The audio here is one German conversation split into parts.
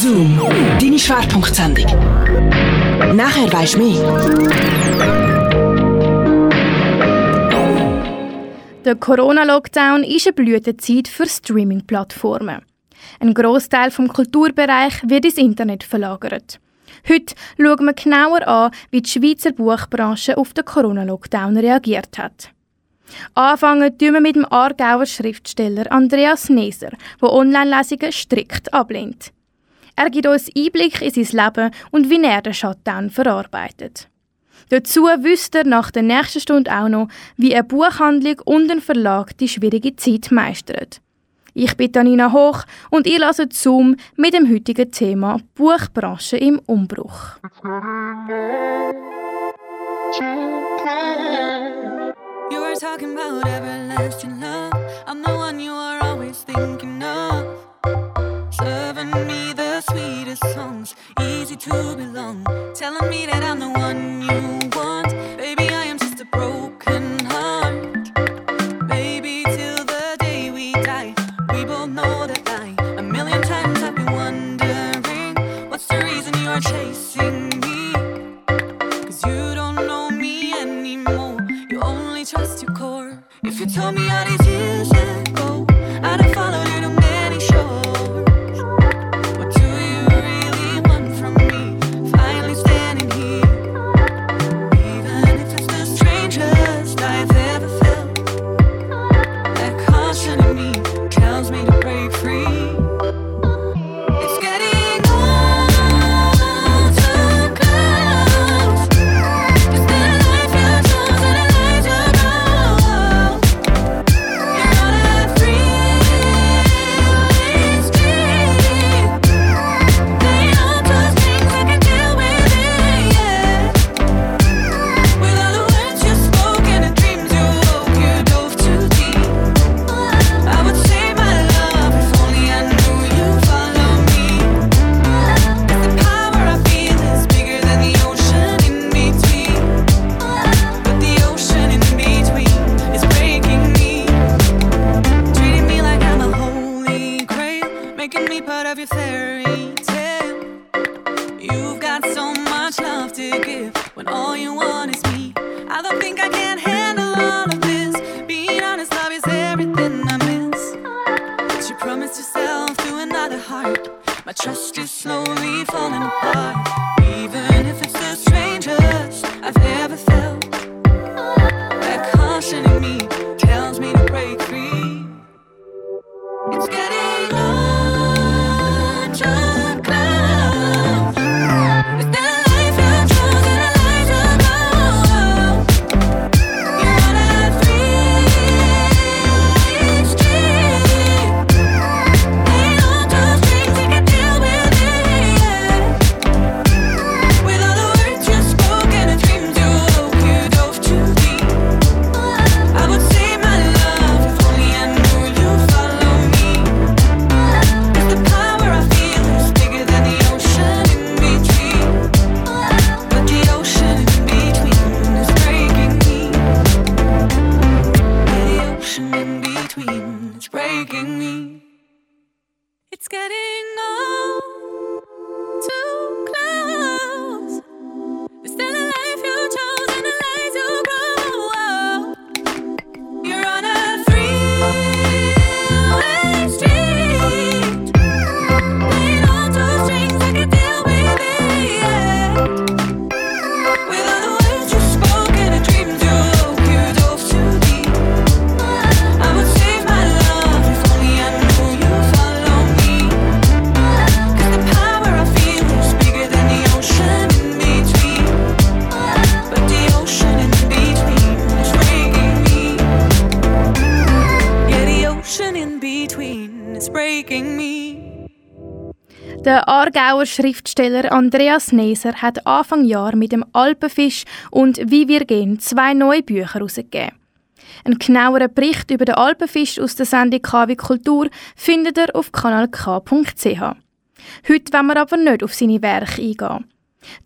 Zoom, deine Schwerpunktsendung. Nachher weisst du mehr. Der Corona-Lockdown ist eine Blütezeit für Streaming-Plattformen. Ein Großteil vom Kulturbereich wird ins Internet verlagert. Heute schauen wir genauer an, wie die Schweizer Buchbranche auf den Corona-Lockdown reagiert hat. Anfangen tun wir mit dem Aargauer Schriftsteller Andreas Neser, der Online-Lesungen strikt ablehnt. Er gibt uns Einblick in sein Leben und wie er den Shutdown verarbeitet. Dazu wüsste er nach der nächsten Stunde auch noch, wie eine Buchhandlung und ein Verlag die schwierige Zeit meistern. Ich bin Danina Hoch und ihr lasse Zoom mit dem heutigen Thema Buchbranche im Umbruch. You were talking about everlasting love. I'm the one you are always thinking of. Serving me the sweetest songs, easy to belong, telling me that I'm the one you Aargauer Schriftsteller Andreas Neser hat Anfang Jahr mit dem Alpenfisch und Wie wir gehen zwei neue Bücher herausgegeben. Ein genaueren Bericht über den Alpenfisch aus der Sendung KW Kultur findet ihr auf kanalk.ch. Heute wollen wir aber nicht auf seine Werke eingehen.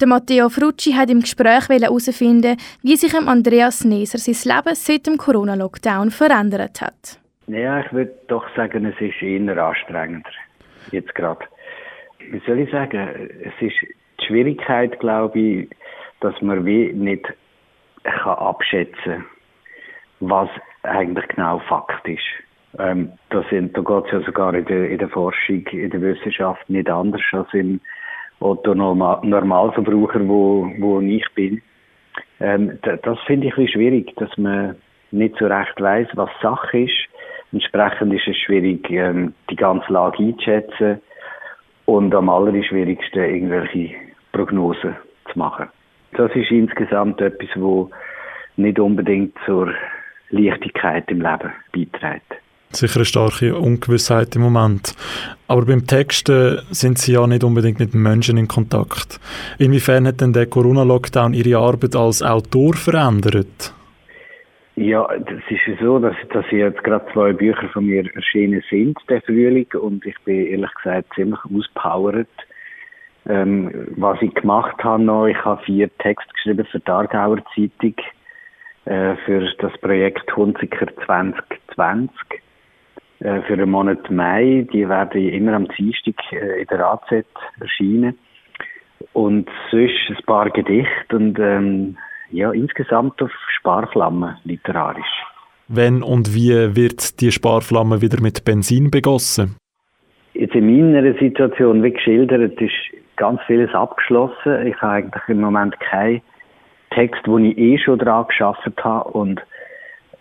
Der Matteo Frucci hat im Gespräch herausfinden, wie sich Andreas Neser sein Leben seit dem Corona-Lockdown verändert hat. Ja, ich würde doch sagen, es ist immer anstrengender. Jetzt gerade wie soll ich sagen, es ist die Schwierigkeit, glaube ich, dass man wie nicht kann abschätzen was eigentlich genau Fakt ist. Ähm, da sind, da geht es ja sogar in der, in der Forschung, in der Wissenschaft nicht anders als im Normalverbraucher, wo, wo ich bin. Ähm, das finde ich ein bisschen schwierig, dass man nicht so recht weiß, was Sache ist. Entsprechend ist es schwierig, ähm, die ganze Lage einzuschätzen und am allerschwierigsten irgendwelche Prognosen zu machen. Das ist insgesamt etwas, wo nicht unbedingt zur Leichtigkeit im Leben beiträgt. Sicher eine starke Ungewissheit im Moment. Aber beim Texten sind Sie ja nicht unbedingt mit Menschen in Kontakt. Inwiefern hat denn der Corona-Lockdown Ihre Arbeit als Autor verändert? Ja, das ist so, dass, dass jetzt gerade zwei Bücher von mir erschienen sind, der Frühling, und ich bin ehrlich gesagt ziemlich auspowert. Ähm, was ich gemacht habe noch, ich habe vier Texte geschrieben für die Aargauer Zeitung, äh, für das Projekt Hunziker 2020 äh, für den Monat Mai. Die werden immer am Dienstag äh, in der AZ erscheinen. Und sonst ein paar Gedichte und ähm, ja, insgesamt auf Sparflamme literarisch. Wenn und wie wird die Sparflamme wieder mit Benzin begossen? Jetzt in meiner Situation, wie geschildert, ist ganz vieles abgeschlossen. Ich habe eigentlich im Moment keinen Text, wo ich eh schon dran geschafft habe und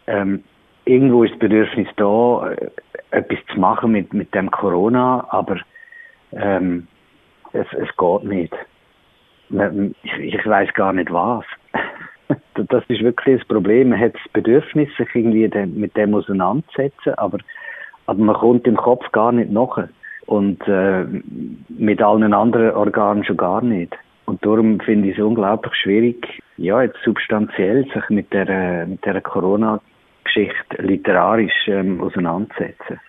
ähm, irgendwo ist das Bedürfnis da, äh, etwas zu machen mit, mit dem Corona, aber ähm, es, es geht nicht. Ich, ich weiß gar nicht was. Das ist wirklich das Problem. Man hat das Bedürfnis, sich irgendwie mit dem auseinanderzusetzen, aber, man kommt im Kopf gar nicht nach. Und äh, mit allen anderen Organen schon gar nicht. Und darum finde ich es unglaublich schwierig, ja, jetzt substanziell sich mit der, mit der Corona-Geschichte literarisch ähm, auseinanderzusetzen.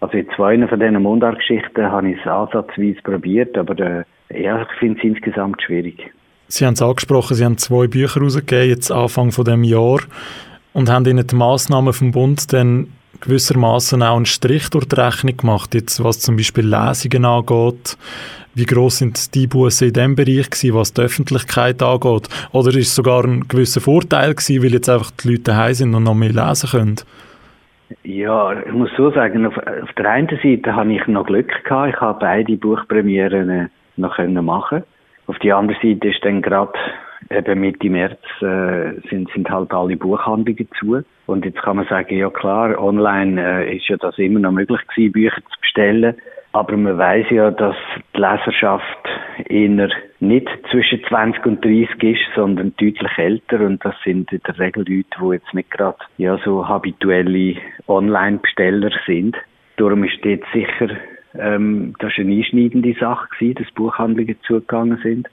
Also in zwei von diesen Mundart-Geschichten habe ich es ansatzweise probiert, aber äh, ja, ich finde es insgesamt schwierig. Sie haben es angesprochen, Sie haben zwei Bücher herausgegeben, jetzt Anfang von dem Jahr, und haben Ihnen die Massnahmen vom Bund dann gewissermaßen auch einen Strich durch die Rechnung gemacht, jetzt was zum Beispiel Lesungen angeht. Wie groß sind die Busse in dem Bereich gewesen, was die Öffentlichkeit angeht? Oder ist es sogar ein gewisser Vorteil gewesen, weil jetzt einfach die Leute daheim sind und noch mehr lesen können? Ja, ich muss so sagen, auf, auf der einen Seite habe ich noch Glück gehabt. Ich habe beide Buchpremieren äh, noch können machen. Auf der anderen Seite ist dann gerade eben Mitte März äh, sind, sind halt alle Buchhandlungen zu. Und jetzt kann man sagen, ja klar, online äh, ist ja das immer noch möglich gewesen, Bücher zu bestellen. Aber man weiß ja, dass die Leserschaft eher nicht zwischen 20 und 30 ist, sondern deutlich älter. Und das sind in der Regel Leute, die jetzt nicht gerade ja, so habituelle Online-Besteller sind. Darum ist dort sicher, ähm, das ist eine einschneidende Sache gewesen, dass Buchhandlungen zugegangen sind.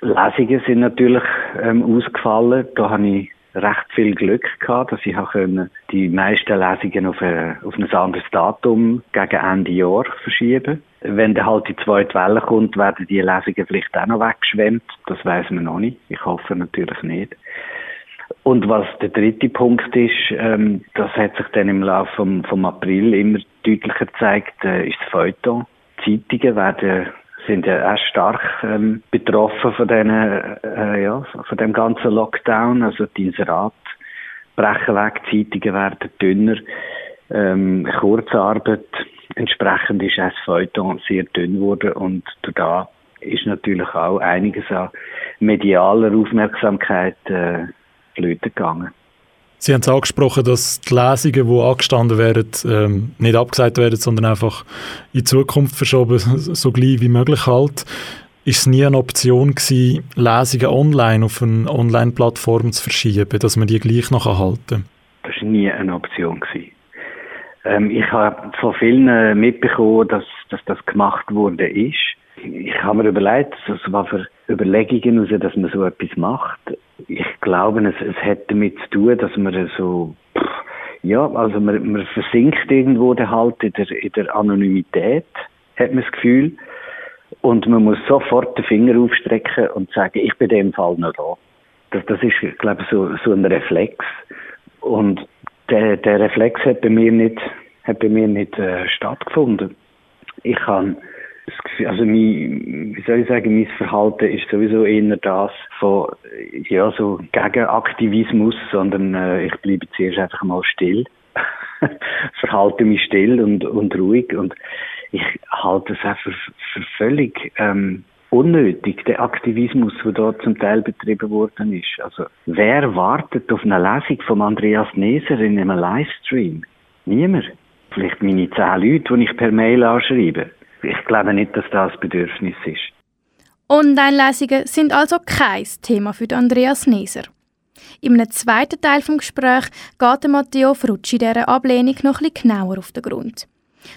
Lesungen sind natürlich ähm, ausgefallen. Da habe ich recht viel Glück gehabt, dass ich können die meisten Lesungen auf, ein, auf ein anderes Datum gegen Ende Jahr verschieben. Wenn dann halt die zweite Welle kommt, werden die Lesungen vielleicht auch noch weggeschwemmt. Das weiß man noch nicht. Ich hoffe natürlich nicht. Und was der dritte Punkt ist, ähm, das hat sich dann im Laufe vom, vom April immer deutlicher gezeigt, äh, ist das Feuilleton. Zeitungen werden sind ja auch stark ähm, betroffen von den, äh, ja, von dem ganzen Lockdown. Also die Inserat brechen weg, Zeitungen werden dünner, ähm, Kurzarbeit. Entsprechend ist das Feuilleton sehr dünn geworden und da ist natürlich auch einiges an medialer Aufmerksamkeit äh, flöten gegangen. Sie haben es angesprochen, dass die Lesungen, die angestanden werden, ähm, nicht abgesagt werden, sondern einfach in Zukunft verschoben, so gleich wie möglich halt. Ist es nie eine Option gewesen, Lesungen online auf eine Online-Plattform zu verschieben, dass man die gleich noch erhalten kann? Das war nie eine Option. Gewesen. Ähm, ich habe von vielen mitbekommen, dass, dass das gemacht wurde ist. Ich habe mir überlegt, was für Überlegungen, dass man so etwas macht ich glaube, es, es hat damit zu tun, dass man so, ja, also man, man versinkt irgendwo halt in der, in der Anonymität, hat man das Gefühl. Und man muss sofort den Finger aufstrecken und sagen, ich bin in dem Fall noch da. Das, das ist, glaube ich, so, so ein Reflex. Und der, der Reflex hat bei mir nicht, hat bei mir nicht äh, stattgefunden. Ich Gefühl, also mein, wie soll ich sagen, mein Verhalten ist sowieso eher das von, ja, so gegen Aktivismus, sondern äh, ich bleibe zuerst einfach mal still. Verhalte mich still und, und ruhig und ich halte es auch für, für völlig ähm, unnötig, der Aktivismus, der dort zum Teil betrieben worden ist. Also, wer wartet auf eine Lesung von Andreas Neser in einem Livestream? Niemand. Vielleicht meine zehn Leute, die ich per Mail anschreibe. Ich glaube nicht, dass das Bedürfnis ist. Online-Lesungen sind also kein Thema für Andreas Neser. Im zweiten Teil des Gesprächs geht Matteo Frucci dieser Ablehnung noch bisschen genauer auf den Grund.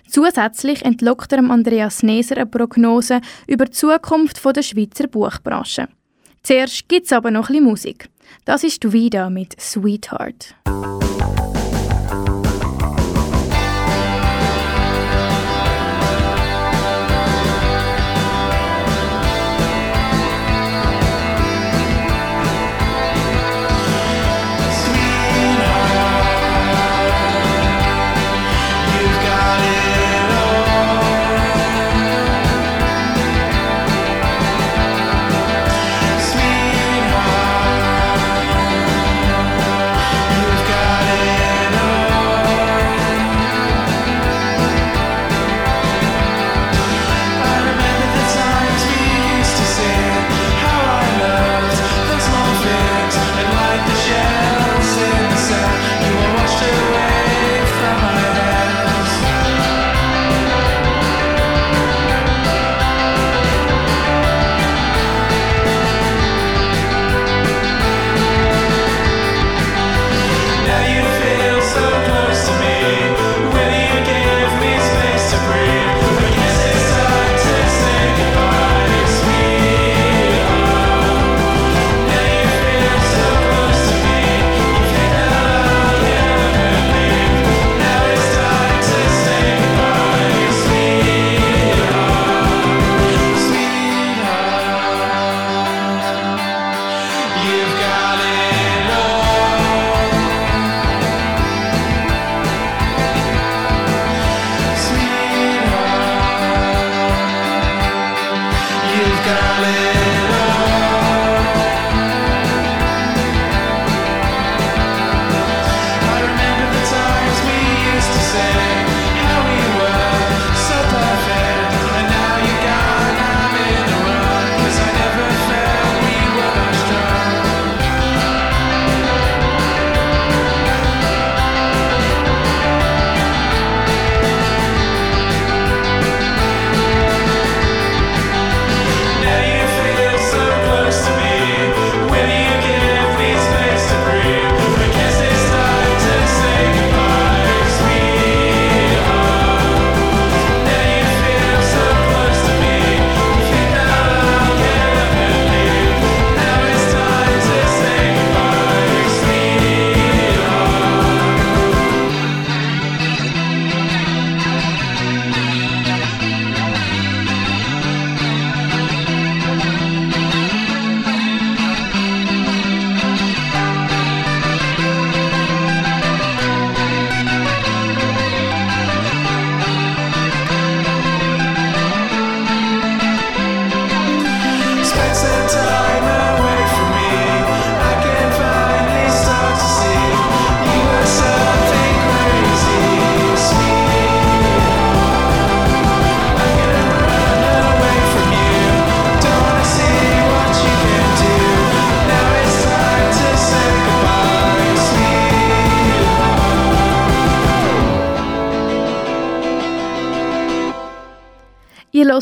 Zusätzlich entlockt er Andreas Neser eine Prognose über die Zukunft der Schweizer Buchbranche. Zuerst gibt es aber noch bisschen Musik. Das ist wieder mit Sweetheart.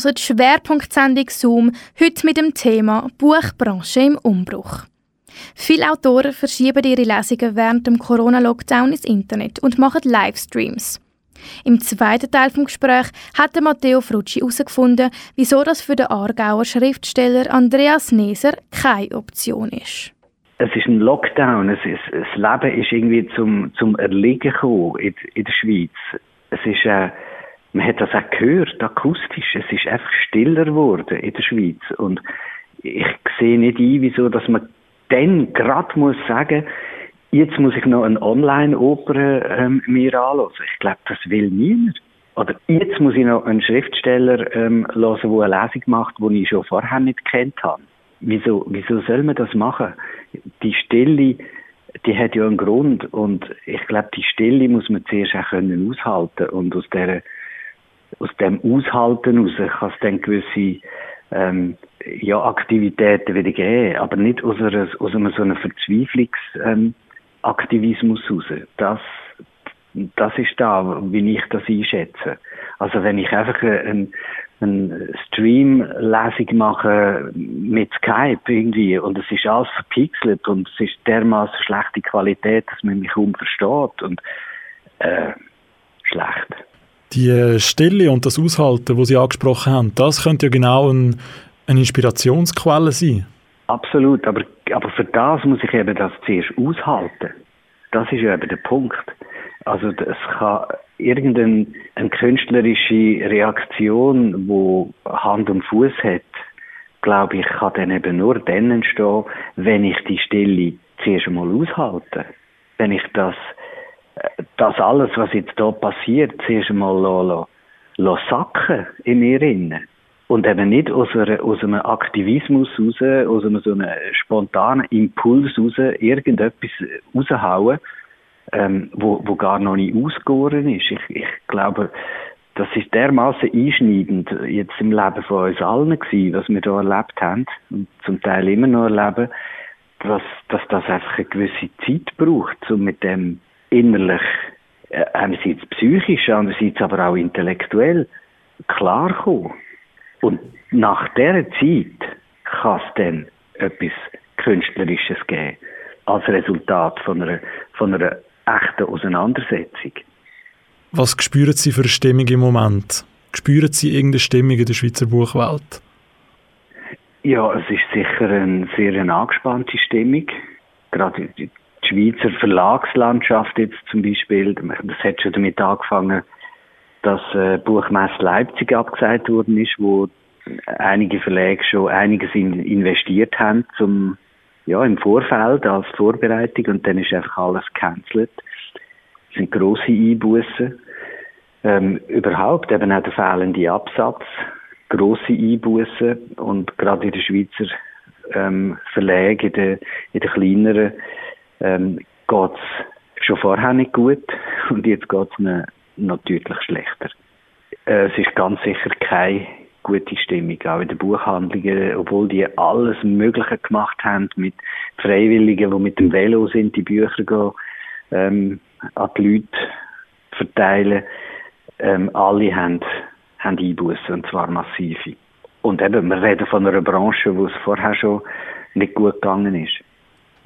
Hört die Schwerpunktsendung Zoom heute mit dem Thema Buchbranche im Umbruch. Viele Autoren verschieben ihre Lesungen während dem Corona-Lockdown ins Internet und machen Livestreams. Im zweiten Teil des Gesprächs hat Matteo Frucci herausgefunden, wieso das für den Aargauer Schriftsteller Andreas Neser keine Option ist. Es ist ein Lockdown. Es ist, das Leben ist irgendwie zum, zum Erliegen gekommen in, in der Schweiz. Es ist, äh, man hat das auch gehört, akustisch. Es ist einfach stiller geworden in der Schweiz. Und ich sehe nicht ein, wieso, dass man dann gerade muss sagen, jetzt muss ich noch eine Online-Oper ähm, mir anhören. Ich glaube, das will niemand. oder jetzt muss ich noch einen Schriftsteller ähm, hören, der eine Lesung macht, die ich schon vorher nicht kennt habe. Wieso, wieso soll man das machen? Die Stille, die hat ja einen Grund und ich glaube, die Stille muss man zuerst auch können aushalten und aus der aus dem Aushalten heraus kann es dann gewisse ähm, ja, Aktivitäten wieder geben, aber nicht aus, einer, aus einem so einem Verzweiflungsaktivismus ähm, heraus. Das, das ist da, wie ich das einschätze. Also wenn ich einfach ein, eine Stream-Lesung mache mit Skype irgendwie und es ist alles verpixelt und es ist dermaßen schlechte Qualität, dass man mich kaum versteht und äh, schlecht. Die Stille und das Aushalten, wo Sie angesprochen haben, das könnte ja genau ein, eine Inspirationsquelle sein. Absolut, aber, aber für das muss ich eben das zuerst aushalten. Das ist ja eben der Punkt. Also es kann irgendeine eine künstlerische Reaktion, wo Hand und Fuß hat, glaube ich, kann dann eben nur dann entstehen, wenn ich die Stille zuerst einmal aushalte. Wenn ich das, das alles, was jetzt da passiert, zuerst einmal lasse, lasse sacken in mir innen. Und eben nicht aus, einer, aus einem Aktivismus raus, aus einem so einem spontanen Impuls raus, irgendetwas raushauen, ähm, wo, wo gar noch nicht ausgegoren ist. Ich, ich glaube, das ist dermaßen einschneidend jetzt im Leben von uns allen gewesen, was wir da erlebt haben und zum Teil immer noch erleben, dass, dass das einfach eine gewisse Zeit braucht, um mit dem innerlich, äh, einerseits psychisch, andererseits aber auch intellektuell klarkommen. Und nach dieser Zeit kann es dann etwas Künstlerisches geben, als Resultat von einer, von einer echten Auseinandersetzung. Was spüren Sie für eine Stimmung im Moment? Spüren Sie irgendeine Stimmung in der Schweizer Buchwelt? Ja, es ist sicher eine sehr eine angespannte Stimmung. Gerade die Schweizer Verlagslandschaft jetzt zum Beispiel, das hat schon damit angefangen, dass äh, Buchmesse Leipzig abgesagt worden ist, wo einige Verlage schon einiges in, investiert haben zum ja im Vorfeld als Vorbereitung und dann ist einfach alles gecancelt. Das sind grosse Einbußen. Ähm, überhaupt eben auch der fehlende Absatz, grosse Einbußen und gerade in den Schweizer ähm, Verlage, in den, in den kleineren, ähm, geht's schon vorher nicht gut und jetzt geht's ihnen noch schlechter. Äh, es ist ganz sicher keine gute Stimmung, auch in den Buchhandlungen, obwohl die alles Mögliche gemacht haben mit Freiwilligen, die mit dem Velo sind, die Bücher gehen, ähm, an die Leute verteilen. Ähm, alle haben, haben Einbußen, und zwar massive. Und eben, wir reden von einer Branche, wo es vorher schon nicht gut gegangen ist.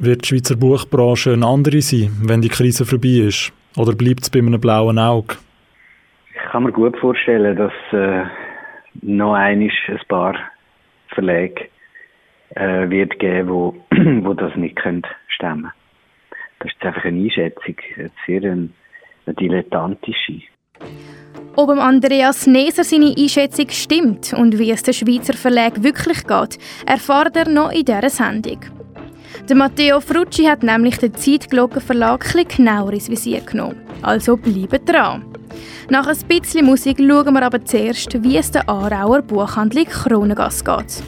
Wird die Schweizer Buchbranche eine andere sein, wenn die Krise vorbei ist? Oder bleibt es bei einem blauen Auge? Ich kann mir gut vorstellen, dass äh, noch einmal ein paar Verlage äh, wird geben, wo, wo das nicht können stemmen. Das ist einfach eine Einschätzung, eine sehr eine, eine dilettantische. Ob dem Andreas Neser seine Einschätzung stimmt und wie es den Schweizer Verlag wirklich geht, erfahrt er noch in dieser Sendung. Der Matteo Frucci hat nämlich den Zeitglockenverlag etwas genauer ins Visier genommen. Also bleibt dran. Nach ein bisschen Musik schauen wir aber zuerst, wie es der Aarauer Buchhandlung Kronengasse geht.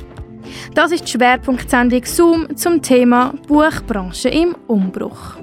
Das ist die Schwerpunktsendung Zoom zum Thema Buchbranche im Umbruch.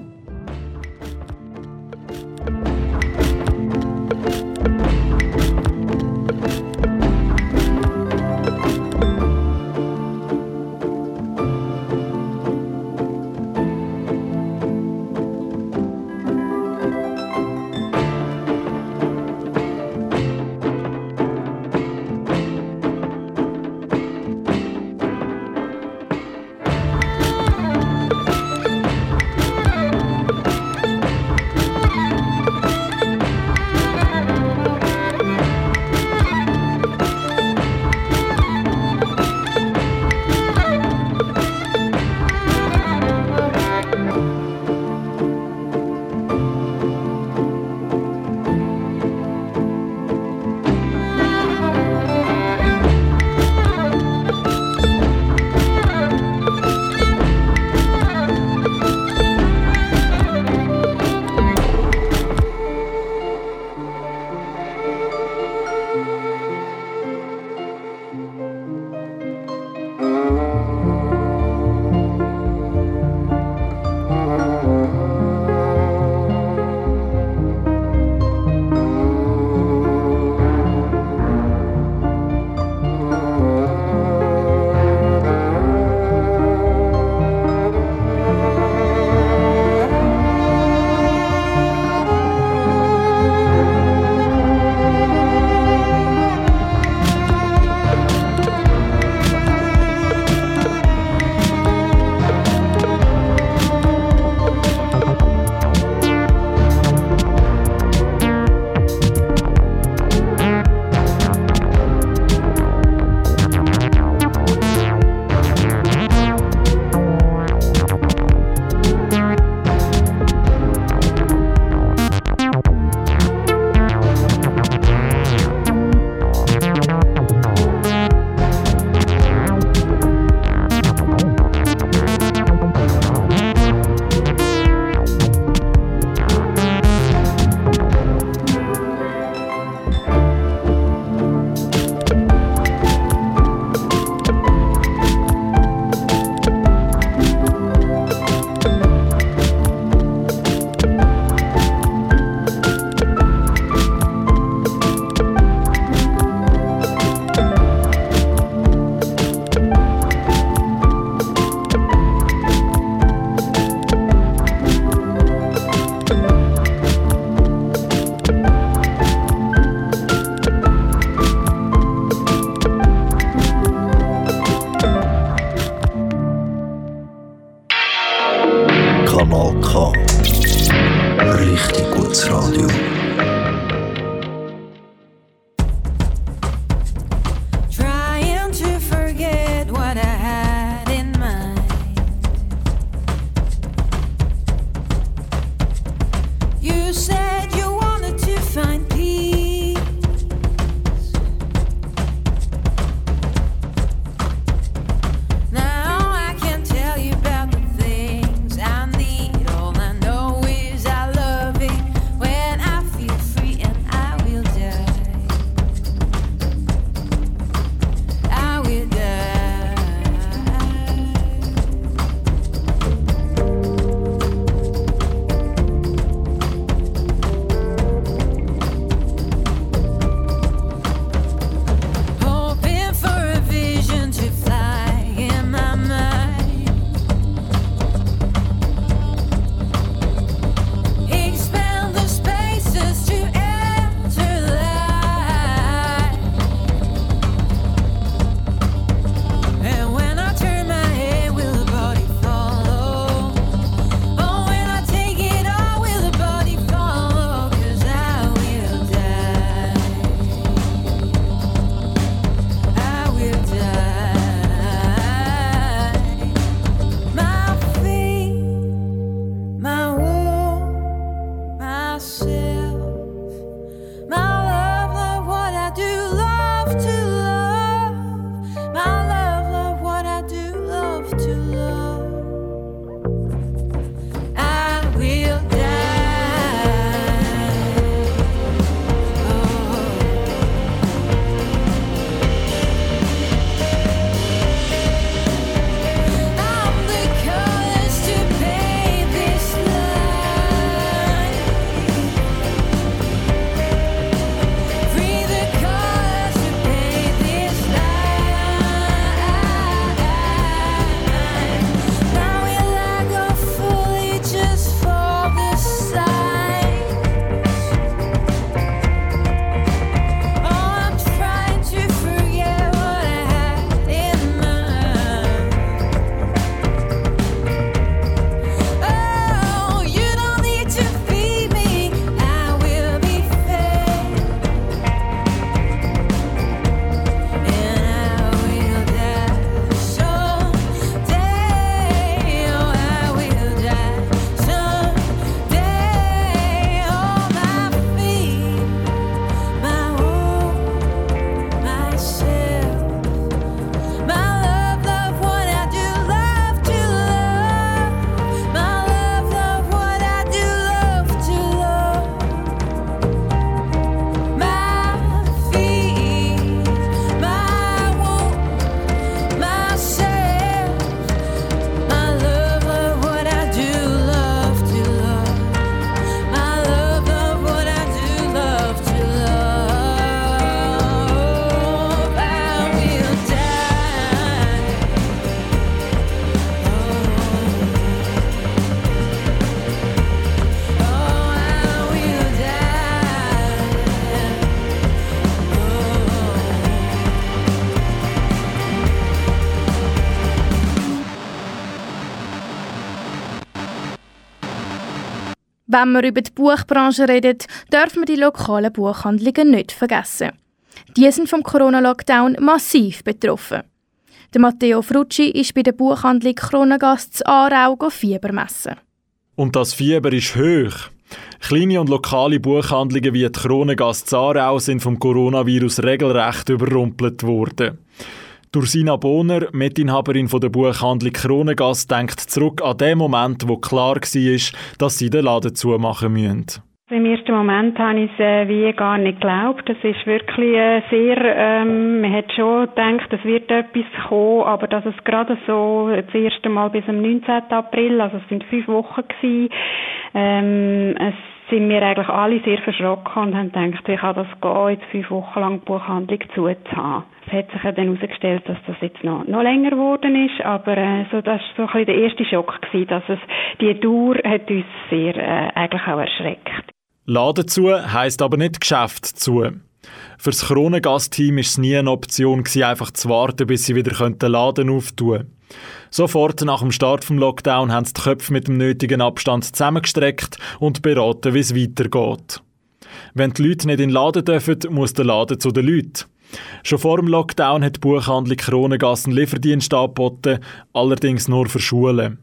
Wenn wir über die Buchbranche reden, dürfen wir die lokalen Buchhandlungen nicht vergessen. Die sind vom Corona-Lockdown massiv betroffen. Der Matteo Frucci ist bei der Buchhandlung Kronengast Aarau Fieber messen. Und das Fieber ist hoch. Kleine und lokale Buchhandlungen wie die Kronengast Aarau sind vom Coronavirus regelrecht überrumpelt worden. Dursina Bohner, Mitinhaberin der Buchhandlung Kronengast, denkt zurück an den Moment, wo klar war, dass sie den Laden zumachen müssen. Im ersten Moment habe ich es äh, wie gar nicht geglaubt. Das ist wirklich äh, sehr, ähm, man hat schon gedacht, es wird etwas kommen, aber dass es gerade so das erste Mal bis am 19. April, also es sind fünf Wochen gewesen, ähm, es sind wir eigentlich alle sehr verschrocken und haben gedacht, wie kann das gehen, jetzt fünf Wochen lang die Buchhandlung zuzuhaben. Es hat sich ja dann herausgestellt, dass das jetzt noch, noch länger geworden ist, aber äh, so, das war so ein bisschen der erste Schock gewesen, dass es, die Dauer hat uns sehr äh, eigentlich auch erschreckt. Laden zu heisst aber nicht Geschäft zu. Für das Kronengast-Team war es nie eine Option, gewesen, einfach zu warten, bis sie wieder den Laden auftun. Sofort nach dem Start vom Lockdown haben sie die Köpfe mit dem nötigen Abstand zusammengestreckt und beraten, wie es weitergeht. Wenn die Leute nicht in den Laden dürfen, muss der Laden zu den Leuten. Schon vor dem Lockdown hat die Buchhandlung Kronengassen Lieferdienst angeboten, allerdings nur für Schulen.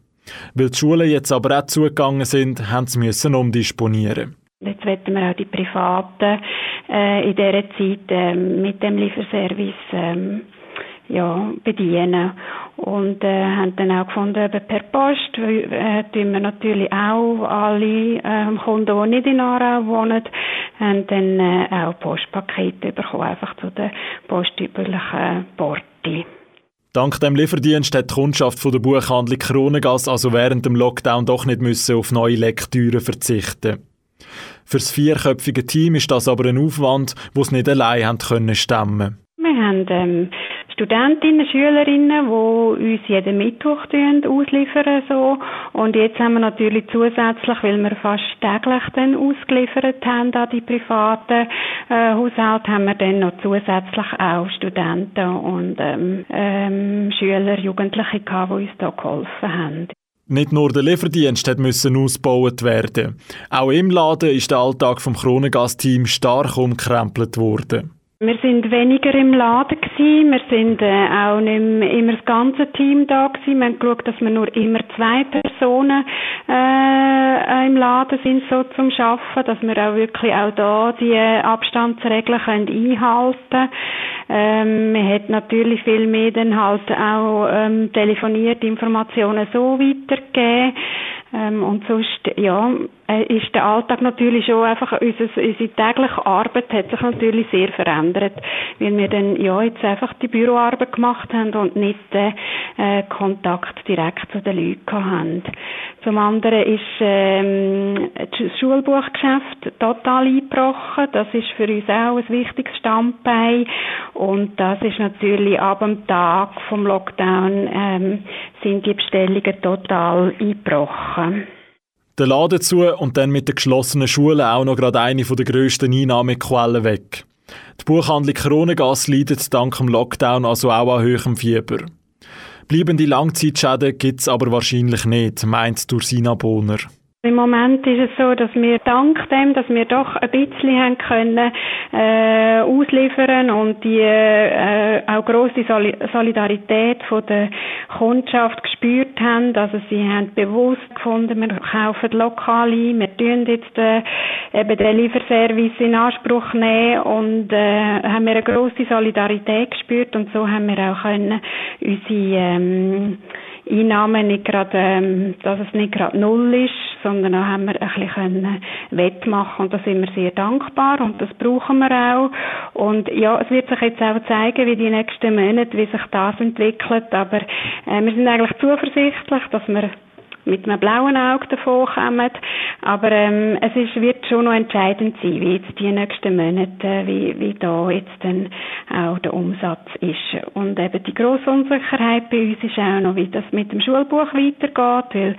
Weil die Schulen jetzt aber auch zugegangen sind, haben sie müssen umdisponieren. Jetzt wollen wir auch die Privaten äh, in dieser Zeit äh, mit dem Lieferservice ähm, ja, bedienen. Und äh, haben dann auch gefunden, eben per Post äh, tun wir natürlich auch alle äh, Kunden, die nicht in Aarau wohnen, haben dann äh, auch Postpakete bekommen, einfach zu den postüblichen Porti. Dank dem Lieferdienst hat die Kundschaft von der Buchhandlung Kronengasse also während dem Lockdown doch nicht müssen auf neue Lektüre verzichten. Für das vierköpfige Team ist das aber ein Aufwand, wo es nicht allein haben können stemmen. Wir haben ähm, Studentinnen, Schülerinnen, die uns jeden Mittwoch ausliefern so. Und jetzt haben wir natürlich zusätzlich, weil wir fast täglich dann ausgeliefert haben an die privaten äh, Haushalte, haben wir dann noch zusätzlich auch Studenten und ähm, ähm, Schüler, Jugendliche gehabt, die uns da geholfen haben. Nicht nur der Lieferdienst müssen ausgebaut werden. Auch im Laden ist der Alltag vom Kronengast-Team stark umkrempelt worden. Wir sind weniger im Laden gewesen. Wir sind äh, auch nicht immer das ganze Team da gewesen. Wir haben geschaut, dass wir nur immer zwei Personen äh, im Laden sind, so zum Schaffen, dass wir auch wirklich auch da die Abstandsregeln können einhalten. Ähm, man hat natürlich viel mehr dann halt auch ähm, telefoniert, Informationen so weitergegeben. Ähm, und sonst, ja, äh, ist der Alltag natürlich schon einfach, unser, unsere tägliche Arbeit hat sich natürlich sehr verändert, weil wir dann, ja, jetzt einfach die Büroarbeit gemacht haben und nicht den äh, Kontakt direkt zu den Leuten haben. Zum anderen ist ähm, das Schulbuchgeschäft total eingebrochen. Das ist für uns auch ein wichtiges Standbein. Und das ist natürlich ab dem Tag vom Lockdown ähm, sind die Bestellungen total eingebrochen. Der Laden zu und dann mit den geschlossenen Schulen auch noch gerade eine der grössten Einnahmequellen weg. Die Buchhandlung Kronengasse leidet dank dem Lockdown also auch an hohem Fieber. Bleibende Langzeitschäden gibt es aber wahrscheinlich nicht, meint Dursina Bohner. Im Moment ist es so, dass wir dank dem, dass wir doch ein bisschen haben können äh, ausliefern und die äh, auch große Soli Solidarität von der Kundschaft gespürt haben. Also sie haben bewusst gefunden, wir kaufen lokal ein, wir tun jetzt äh, eben den Lieferservice in Anspruch nehmen und äh, haben wir eine große Solidarität gespürt und so haben wir auch können unsere ähm, Einnahmen nicht gerade, ähm, dass es nicht gerade null ist, sondern auch haben wir ein bisschen wettmachen und da sind wir sehr dankbar und das brauchen wir auch. Und ja, es wird sich jetzt auch zeigen, wie die nächsten Monate, wie sich das entwickelt, aber äh, wir sind eigentlich zuversichtlich, dass wir mit einem blauen Auge davon kommen. Aber ähm, es ist, wird schon noch entscheidend sein, wie jetzt die nächsten Monate, äh, wie, wie da jetzt dann auch der Umsatz ist. Und eben die grosse Unsicherheit bei uns ist auch noch, wie das mit dem Schulbuch weitergeht, weil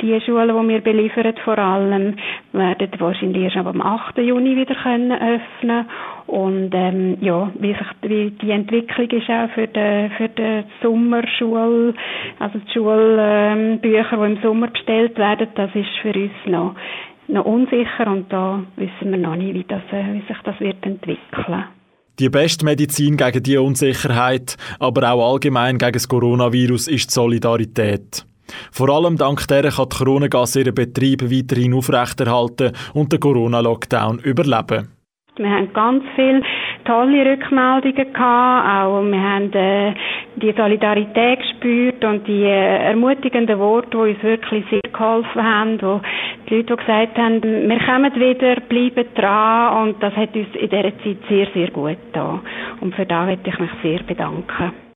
die Schulen, die wir beliefern, vor allem, werden wahrscheinlich erst am 8. Juni wieder können öffnen und ähm, ja, wie sich wie die Entwicklung ist auch für die, für die Sommerschule, also die Schulbücher, die im Sommer bestellt werden, das ist für uns noch noch unsicher und da wissen wir noch nicht, wie, das, äh, wie sich das wird entwickeln. Die beste Medizin gegen die Unsicherheit, aber auch allgemein gegen das Coronavirus ist die Solidarität. Vor allem dank der kann die Kronengasse ihren Betrieb weiterhin aufrechterhalten und den Corona-Lockdown überleben. Wir haben ganz viele tolle Rückmeldungen gehabt, auch wir haben äh, die Solidarität gespürt und die äh, ermutigenden Worte, die uns wirklich sehr geholfen haben, wo die Leute, die gesagt haben, wir kommen wieder, bleiben dran und das hat uns in dieser Zeit sehr, sehr gut getan. Und für das möchte ich mich sehr bedanken.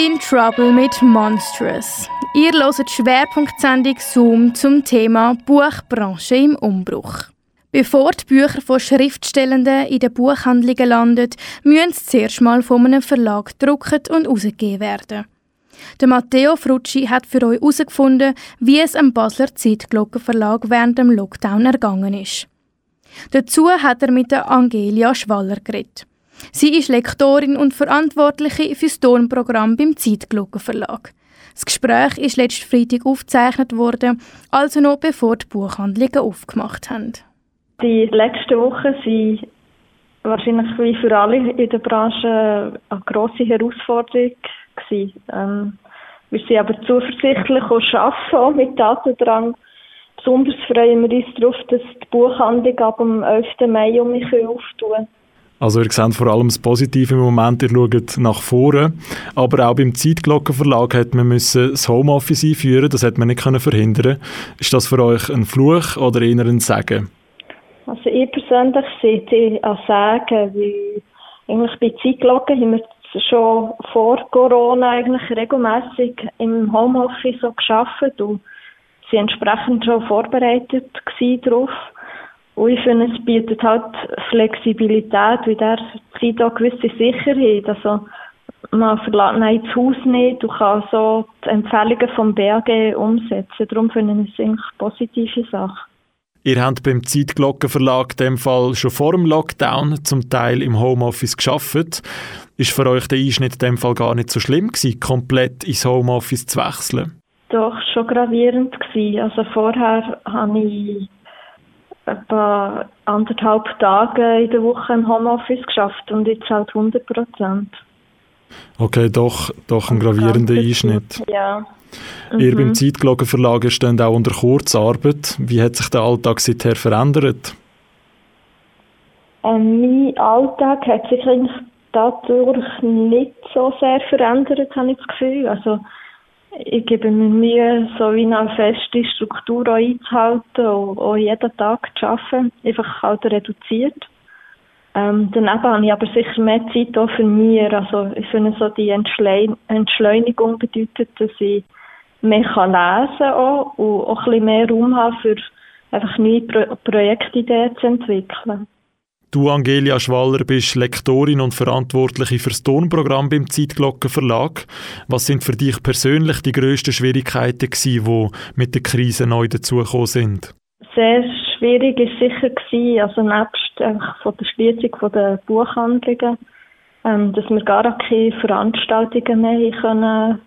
Evelyn Trouble mit Monstrous. Ihr hört die Schwerpunktsendung Zoom zum Thema Buchbranche im Umbruch. Bevor die Bücher von Schriftstellenden in den Buchhandlungen landen, müssen sie zuerst mal von einem Verlag gedruckt und ausgegeben werden. Der Matteo Frucci hat für euch herausgefunden, wie es am Basler Zeitglockenverlag während dem Lockdown ergangen ist. Dazu hat er mit der Angelia Schwaller geredet. Sie ist Lektorin und Verantwortliche für das Tonprogramm beim Zeitglockenverlag. Das Gespräch ist letzten Freitag aufgezeichnet worden, also noch bevor die Buchhandlungen aufgemacht haben. Die letzten Wochen sind wahrscheinlich wie für alle in der Branche eine grosse Herausforderung gewesen. Ähm, wir sind aber zuversichtlich und arbeiten auch mit Datendrang. Besonders freuen wir uns darauf, dass die Buchhandlung ab dem 11. Mai um mich auftun Also ihr seht vor allem das Positive im Moment, ihr schaut nach vorne. Aber auch beim Zeitglockenverlag hat man müssen das Homeoffice einführen, das hat man nicht können verhindern. Ist das für euch ein Fluch oder eher ein Segen? Also ich persönlich sehe die als Sagen, weil eigentlich bei Zeitglocken haben wir schon vor Corona eigentlich regelmäßig im Homeoffice so geschafft und sie entsprechend schon vorbereitet gewesen Und ich finde, es bietet halt Flexibilität, wie der Zeit auch gewisse Sicherheit. Also, man verlässt nein das Haus nicht und kann so die Empfehlungen vom BAG umsetzen. Darum finde ich es eigentlich eine positive Sache. Ihr habt beim Zeitglockenverlag in dem Fall schon vor dem Lockdown zum Teil im Homeoffice geschafft. Ist für euch der Einschnitt in dem Fall gar nicht so schlimm gewesen, komplett ins Homeoffice zu wechseln? Doch schon gravierend gewesen. Also vorher habe ich etwa anderthalb Tage in der Woche im Homeoffice geschafft und jetzt halt 100 Prozent. Okay, doch, doch ein gravierender Einschnitt. Ja. Ihr Mhm. beim Zeitglockenverlag steht auch unter Kurzarbeit. Wie hat sich der Alltag seither verändert? Ähm, mein Alltag hat sich eigentlich dadurch nicht so sehr verändert, habe ich das Gefühl. Also, ich gebe mir Mühe, so wie eine feste Struktur auch einzuhalten und auch jeden Tag zu arbeiten. Einfach halt reduziert. Ähm, daneben habe ich aber sicher mehr Zeit auch für mich. Also, ich finde so die Entschleun Entschleunigung bedeutet, dass ich mehr kann lesen auch und auch ein bisschen mehr Raum habe, für einfach neue Pro Projektideen zu entwickeln. Du, Angelia Schwaller, bist Lektorin und Verantwortliche für das Tonprogramm beim Zeitglockenverlag. Was sind für dich persönlich die grössten Schwierigkeiten gewesen, die mit der Krise neu dazugekommen sind? Sehr schwierig ist sicher gewesen, also nebst von der Schließung der Buchhandlungen, ähm, dass wir gar keine Veranstaltungen mehr können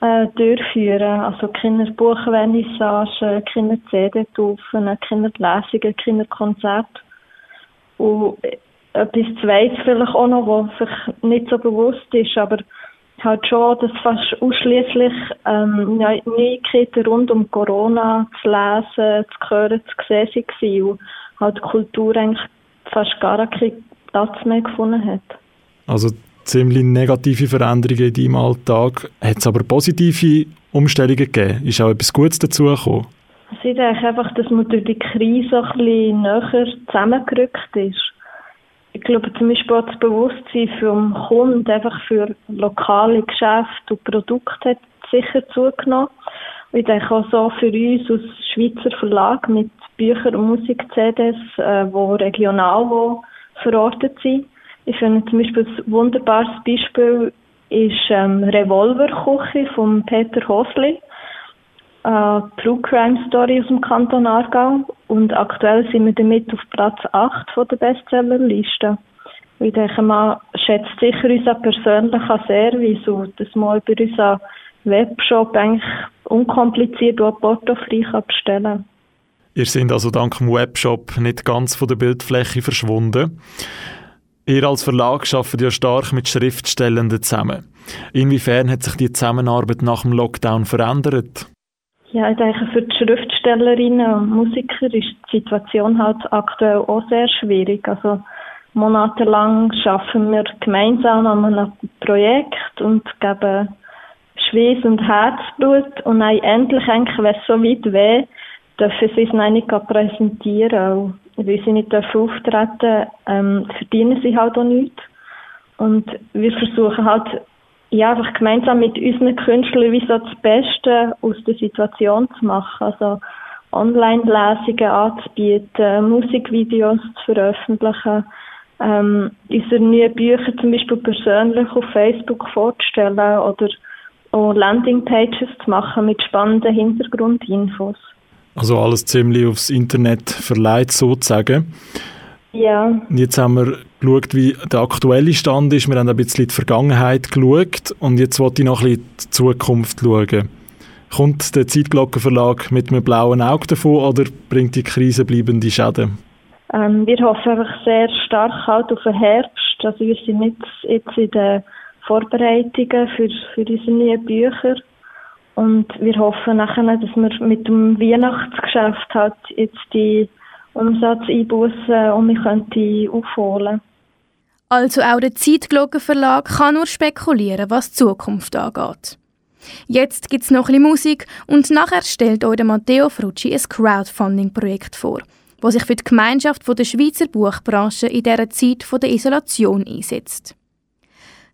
äh, durchführen. Also keine Buchvernissagen, keine CD-Taufen, keine Lesungen, keine Konzerte. Und etwas Zweites vielleicht auch noch, was sich nicht so bewusst ist, aber halt schon, dass fast ausschließlich ähm, Neu- Neuigkeiten rund um Corona zu lesen, zu hören, zu sehen waren und halt die Kultur eigentlich fast gar keinen Platz mehr gefunden hat. Also ziemlich negative Veränderungen in deinem Alltag. Hat es aber positive Umstellungen gegeben? Ist auch etwas Gutes dazugekommen? Also ich denke einfach, dass man durch die Krise ein bisschen näher zusammengerückt ist. Ich glaube zum Beispiel auch das Bewusstsein vom Kunden einfach für lokale Geschäfte und Produkte hat sicher zugenommen. Ich denke auch so für uns als Schweizer Verlag mit Büchern und Musik-CDs, äh, wo regional wo verortet sind. Ich finde zum Beispiel ein wunderbares Beispiel ist ähm, Revolverküche von Peter Hosli äh, True Crime Story aus dem Kanton Aargau und aktuell sind wir damit auf Platz 8 von der Bestsellerliste. Ich denke mal, schätzt sicher unser persönlicher Service und dass man über unseren Webshop eigentlich unkompliziert und portofrei kann bestellen Ihr seid also dank dem Webshop nicht ganz von der Bildfläche verschwunden. Ihr als Verlag arbeitet ja stark mit Schriftstellenden zusammen. Inwiefern hat sich die Zusammenarbeit nach dem Lockdown verändert? Ja, ich denke, für die Schriftstellerinnen und Musiker ist die Situation halt aktuell auch sehr schwierig. Also monatelang schaffen wir gemeinsam an einem Projekt und geben Schweiß und Herzblut und dann endlich, eigentlich, wenn es so weit weh, dürfen sie es nicht präsentieren. Und weil sie nicht dürfen auftreten ähm, verdienen sie halt auch nichts. Und wir versuchen halt ja, einfach gemeinsam mit unseren Künstlern wie so das Beste aus der Situation zu machen. Also Online-Lesungen anzubieten, Musikvideos zu veröffentlichen, ähm, unsere neuen Bücher zum Beispiel persönlich auf Facebook vorzustellen oder auch Landingpages zu machen mit spannenden Hintergrundinfos. Also alles ziemlich aufs Internet verleiht sozusagen. Ja, jetzt haben wir geschaut, wie der aktuelle Stand ist. Wir haben ein bisschen in die Vergangenheit geschaut und jetzt wollte ich noch ein bisschen in die Zukunft schauen. Kommt der Zeitglockenverlag mit einem blauen Auge davon oder bringt die Krise bleibende Schäden? ähm, wir hoffen einfach sehr stark halt auf den Herbst. Also wir sind jetzt, jetzt in den Vorbereitungen für, für unsere neuen Bücher. Und wir hoffen nachher, dass wir mit dem Weihnachtsgeschäft halt jetzt die Umsatzeinbußen um mich könnte aufholen. Also auch der Zeitglockenverlag kann nur spekulieren, was die Zukunft angeht. Jetzt gibt es noch ein bisschen Musik und nachher stellt euch Matteo Frucci ein Crowdfunding-Projekt vor, das sich für die Gemeinschaft der Schweizer Buchbranche in dieser Zeit der Isolation einsetzt.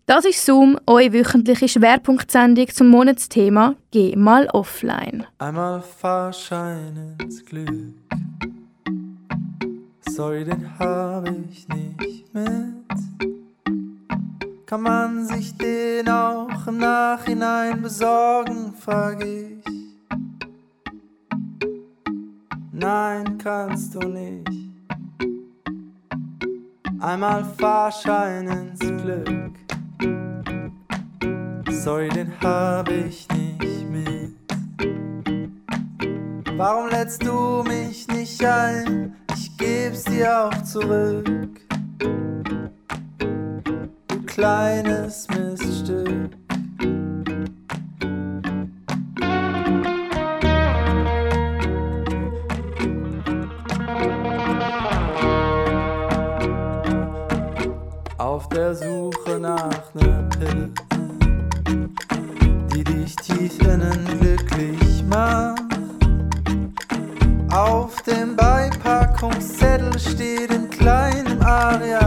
Das ist Zoom, eure wöchentliche Schwerpunktsendung zum Monatsthema «Geh mal offline». Einmal Fahrschein ins Glück. Sorry, den hab ich nicht mit. Kann man sich den auch im Nachhinein besorgen, frag ich. Nein, kannst du nicht. Einmal Fahrschein ins Glück. Sorry, den hab ich nicht mit. Warum lädst du mich nicht ein? Geb's dir auch zurück. Du kleines Miststück. Auf der Suche nach ner Pille, die dich tief innen glücklich macht. Auf dem Beipackungszettel steht in kleinem Arial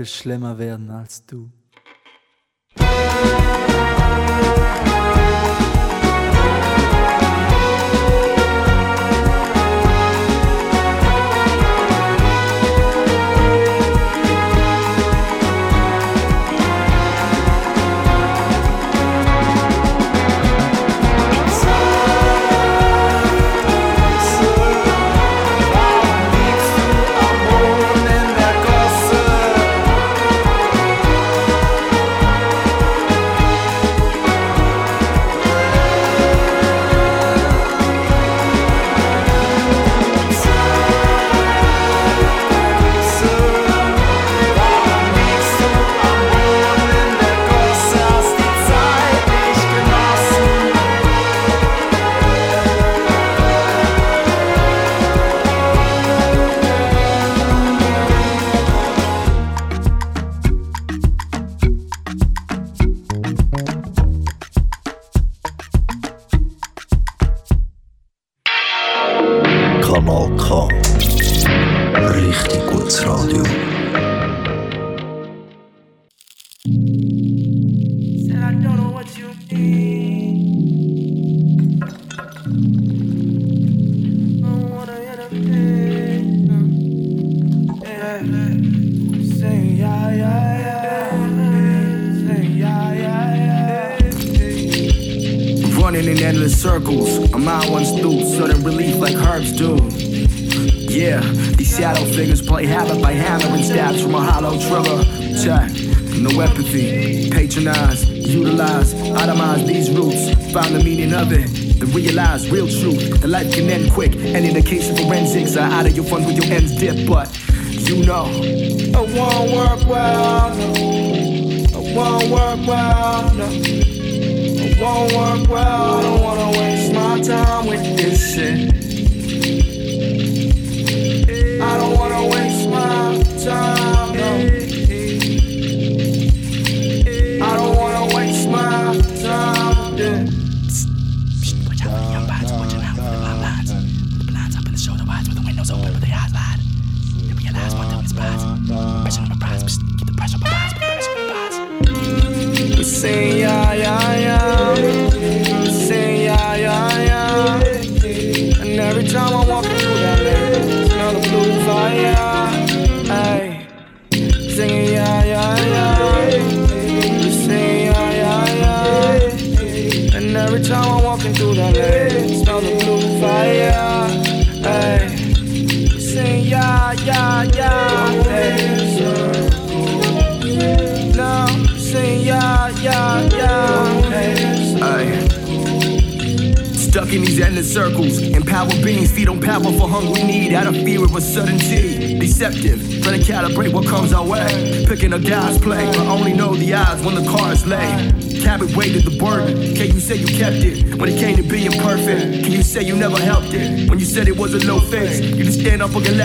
viel schlimmer werden als du.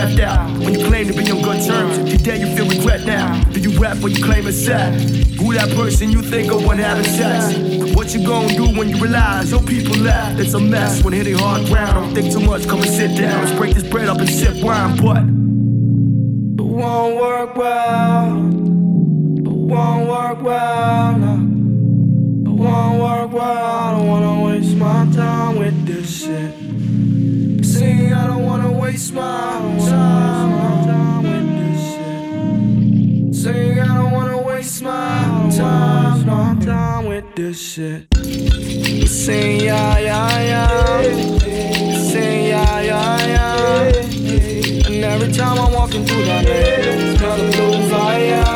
Left out when you claim to be on good terms. If you feel regret now. Do you rap when you claim it's sad? Who that person you think of when having sex? What you gonna do when you realize your people left? It's a mess when hitting hard ground. Don't think too much, come and sit down. Let's break this bread up and sip wine, but it won't work well. It won't work well. This shit. Sing yeah yeah yeah, sing yeah yeah yeah. And every time I'm walking through that lane, smell the blue fire.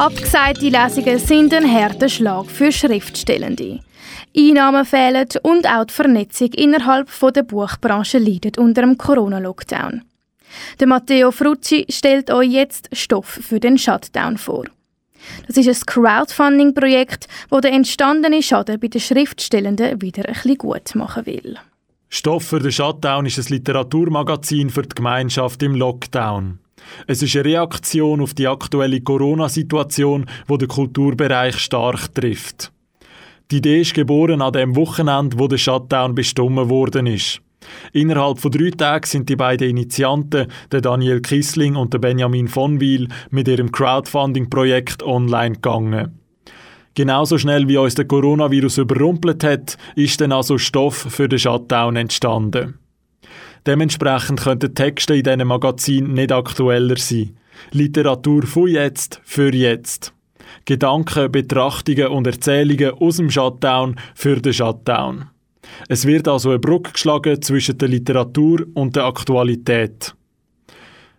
Abgesagte Lesungen sind ein harter Schlag für Schriftstellende. Einnahmen fehlen und auch die Vernetzung innerhalb der Buchbranche leidet unter dem Corona-Lockdown. Der Matteo Frucci stellt euch jetzt Stoff für den Shutdown vor. Das ist ein Crowdfunding-Projekt, das den entstandenen Schaden bei den Schriftstellenden wieder ein bisschen gut machen will. Stoff für den Shutdown ist ein Literaturmagazin für die Gemeinschaft im Lockdown. Es ist eine Reaktion auf die aktuelle Corona-Situation, wo der Kulturbereich stark trifft. Die Idee ist geboren an dem Wochenende, wo der Shutdown bestimmt worden ist. Innerhalb von drei Tagen sind die beiden Initianten, der Daniel Kissling und der Benjamin von Wiel, mit ihrem Crowdfunding-Projekt online gegangen. Genauso schnell wie uns der Coronavirus überrumpelt hat, ist dann also Stoff für den Shutdown entstanden. Dementsprechend könnten Texte in diesem Magazin nicht aktueller sein. Literatur von jetzt für jetzt. Gedanken, Betrachtungen und Erzählungen aus dem Shutdown für den Shutdown. Es wird also eine Brücke geschlagen zwischen der Literatur und der Aktualität.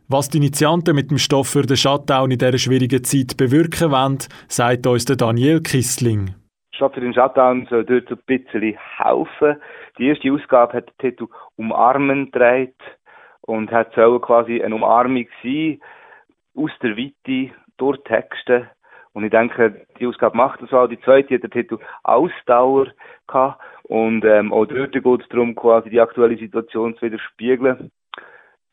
Was die Initianten mit dem Stoff für den Shutdown in dieser schwierigen Zeit bewirken wollen, sagt uns der Daniel Kissling. Statt für den Shutdown soll dort ein bisschen helfen. Die erste Ausgabe hat den Titel Umarmen trägt und hat soll quasi eine Umarmung sein aus der Weite durch Texte. Und ich denke, die Ausgabe macht das auch. Die zweite hat den Titel Ausdauer gehabt. Und ähm, auch dort geht es darum, quasi die aktuelle Situation zu widerspiegeln.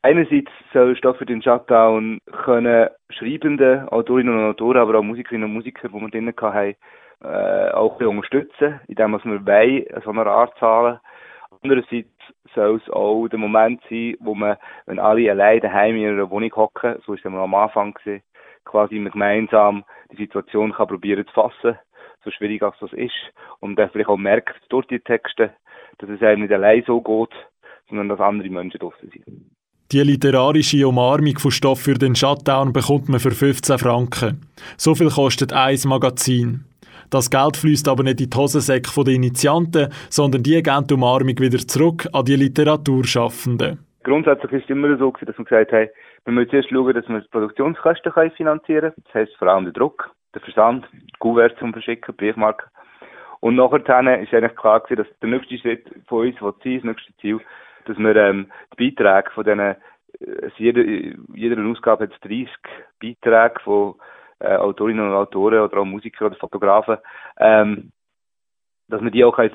Einerseits soll Stoff für den Shutdown können Schreibende, Autorinnen und Autoren, aber auch Musikerinnen und Musiker, die wir drinnen hatten, äh, auch unterstützen, indem wir wollen, so eine Art zahlen. Andererseits soll es auch der Moment sein, wo man, wenn alle allein daheim in ihrer Wohnung hocken, so ist es am Anfang gewesen, quasi man gemeinsam die Situation kann probieren zu fassen, so schwierig als das ist, und dann vielleicht auch merkt durch die Texte, dass es einem nicht allein so geht, sondern dass andere Menschen draussen sind. Die literarische Umarmung von Stoff für den Shutdown bekommt man für 15 Franken. So viel kostet ein Magazin. Das Geld fließt aber nicht in die Hosensäcke der Initianten, sondern die geben die Umarmung wieder zurück an die Literaturschaffenden. Grundsätzlich ist es immer so, dass wir gesagt haben, wir müssen zuerst schauen, dass wir die Produktionskosten finanzieren können. Das heisst vor allem den Druck, den Versand, Kuvert zum Verschicken, Briefmarken. Und nachher ist eigentlich klar gewesen, dass der nächste Schritt von uns, was sein, das nächste Ziel, dass wir ähm, die Beiträge von diesen, äh, jeder, jeder Ausgabe hat es 30 Beiträge von äh, Autorinnen und Autoren oder auch Musiker oder Fotografen, ähm, dass wir die auch ver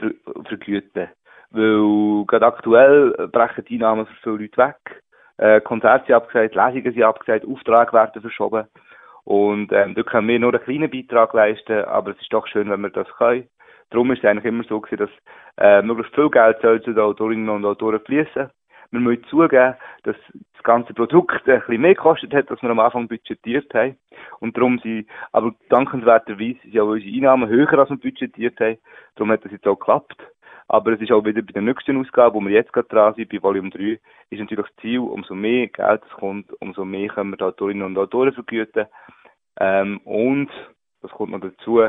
vergüten Weil gerade aktuell brechen die Einnahmen für viele Leute weg. Äh, Konzerte sind abgesagt, Lesungen sind abgesagt, Aufträge werden verschoben. Und ähm, da können wir nur einen kleinen Beitrag leisten, aber es ist doch schön, wenn wir das können. Darum ist es eigentlich immer so gewesen, dass äh, möglichst viel Geld soll zu den Autorinnen und Autoren fließen. Wir müssen zugeben, dass das ganze Produkt ein bisschen mehr gekostet hat, als wir am Anfang budgetiert haben. Und darum sind, aber dankenswerterweise sind auch unsere Einnahmen höher, als wir budgetiert haben. Darum hat das jetzt auch geklappt. Aber es ist auch wieder bei der nächsten Ausgabe, wo wir jetzt gerade dran sind, bei Volume 3, ist natürlich das Ziel, umso mehr Geld es kommt, umso mehr können wir die Autorinnen und Autoren vergüten. Ähm, und, das kommt noch dazu,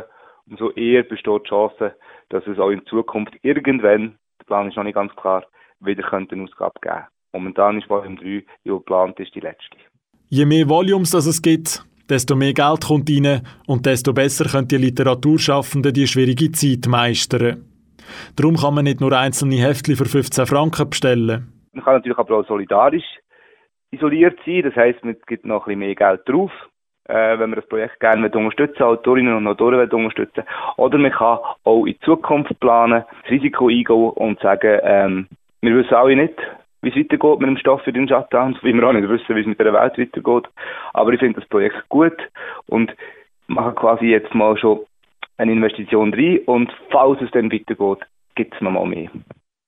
umso eher besteht die Chance, dass es auch in Zukunft irgendwann, der Plan ist noch nicht ganz klar, wieder eine Ausgabe geben. Momentan ist Volume 3, die geplant ist, die letzte. Je mehr Volumes das es gibt, desto mehr Geld kommt rein und desto besser können die Literaturschaffenden die schwierige Zeit meistern. Darum kann man nicht nur einzelne Heftchen für 15 Franken bestellen. Man kann natürlich aber auch solidarisch isoliert sein, das heisst, man gibt noch ein bisschen mehr Geld drauf, äh, wenn man das Projekt gerne unterstützen Autorinnen und Autoren unterstützen Oder man kann auch in Zukunft planen, das Risiko eingehen und sagen, ähm, wir wissen alle nicht, wie es weitergeht mit dem Stoff für den Shutdown, wie wir auch nicht wissen, wie es mit der Welt weitergeht. Aber ich finde das Projekt gut und mache quasi jetzt mal schon eine Investition rein und falls es dann weitergeht, gibt es noch mal mehr.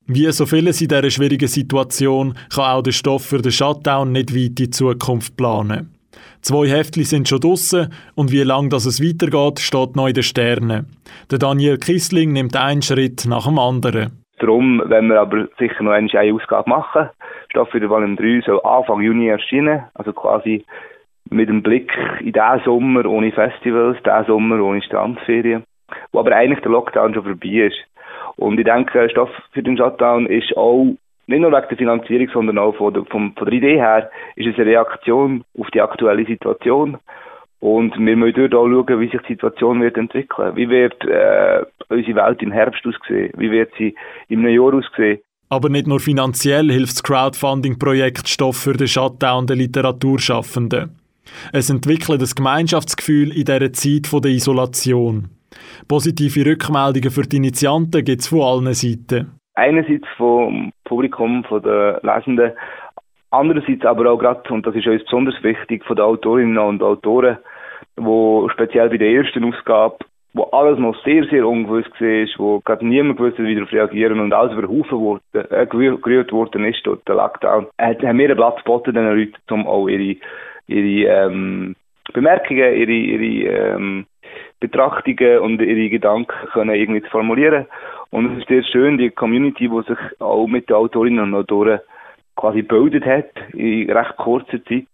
Wie so vieles in dieser schwierigen Situation kann auch der Stoff für den Shutdown nicht weit in die Zukunft planen. Zwei Heftli sind schon draussen und wie lange es weitergeht, steht noch in den Sternen. Daniel Kissling nimmt einen Schritt nach dem anderen. Darum wenn wir aber sicher noch eine Ausgabe machen. Stoff für den Volume 3 soll Anfang Juni erscheinen, also quasi mit dem Blick in diesen Sommer ohne Festivals, diesen Sommer ohne Strandferien, wo aber eigentlich der Lockdown schon vorbei ist. Und ich denke, Stoff für den Shutdown ist auch nicht nur wegen der Finanzierung, sondern auch von der, von, von der Idee her, ist es eine Reaktion auf die aktuelle Situation. Und wir müssen dort auch schauen, wie sich die Situation wird entwickeln. Wie wird äh, unsere Welt im Herbst aussehen? Wie wird sie im einem Jahr aussehen? Aber nicht nur finanziell hilft das Crowdfunding-Projekt Stoff für den Shutdown der Literaturschaffenden. Es entwickelt ein Gemeinschaftsgefühl in dieser Zeit der Isolation. Positive Rückmeldungen für die Initianten gibt es von allen Seiten. Einerseits vom Publikum, von den Lesenden, andererseits aber auch gerade, und das ist uns besonders wichtig, von den Autorinnen und Autoren, wo speziell bei der ersten Ausgabe, wo alles noch sehr, sehr ungewiss war, wo gerade niemand gewusst hat, wie darauf reagieren und alles über den Haufen wurde, äh, gerührt worden ist durch den Lockdown, äh, haben wir einen Platz geboten, den Leuten, um auch ihre, ihre ähm, Bemerkungen, ihre, ihre ähm, Betrachtungen und ihre Gedanken können irgendwie zu formulieren. Und es ist sehr schön, die Community, die sich auch mit den Autorinnen und Autoren quasi gebildet hat in recht kurzer Zeit.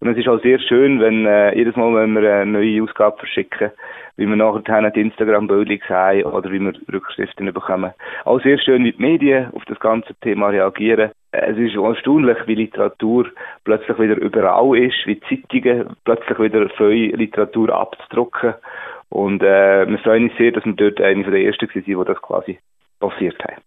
Und es ist auch sehr schön, wenn äh, jedes Mal, wenn wir eine neue Ausgabe verschicken, wie wir nachher die Instagram-Bilder sehen oder wie wir Rückschriften bekommen. Auch sehr schön, wie die Medien auf das ganze Thema reagieren. Es ist erstaunlich, wie Literatur plötzlich wieder überall ist, wie Zeitungen plötzlich wieder viel Literatur abzudrucken. Und äh, wir freuen uns sehr, dass wir dort eine der ersten waren, die das quasi passiert haben.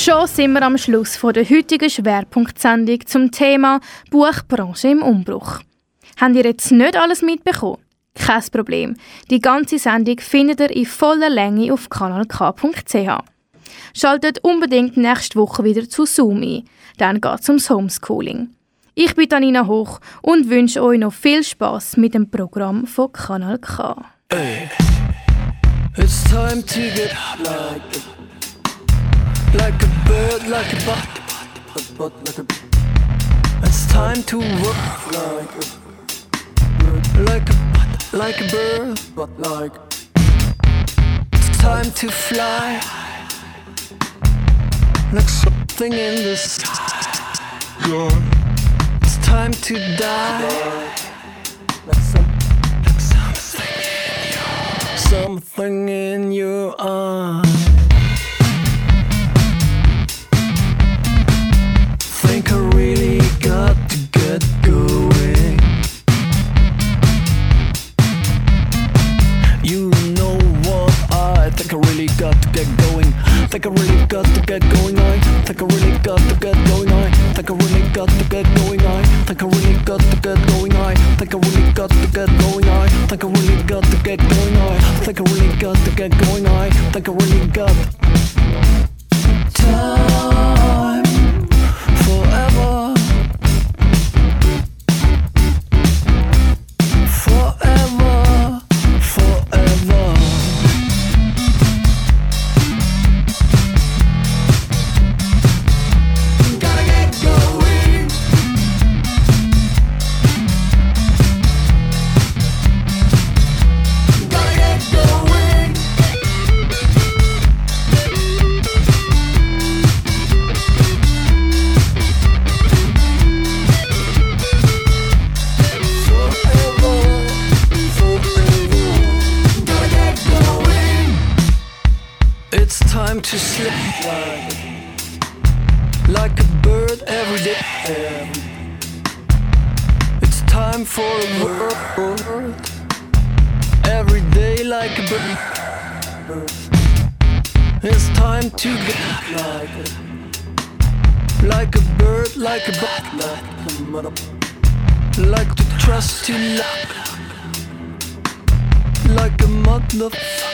Schon sind wir am Schluss von der heutigen Schwerpunktsendung zum Thema Buchbranche im Umbruch. Habt ihr jetzt nicht alles mitbekommen? Kein Problem. Die ganze Sendung findet ihr in voller Länge auf kanalk.ch. Schaltet unbedingt nächste Woche wieder zu Zoom ein. Dann geht es ums Homeschooling. Ich bin Anina Hoch und wünsche euch noch viel Spaß mit dem Programm von Kanal K. Hey, like a bird, like a butt, but like a. It's time to work like a like a butt, like a bird, but like. It's time to fly like something in the sky. It's time to die like some like something in your something in your eye. Get going. You know what I think I really got time time for a world every day like a bird. It's time to get like a bird, like a butler. Like to trust you luck. Like a motherfucker.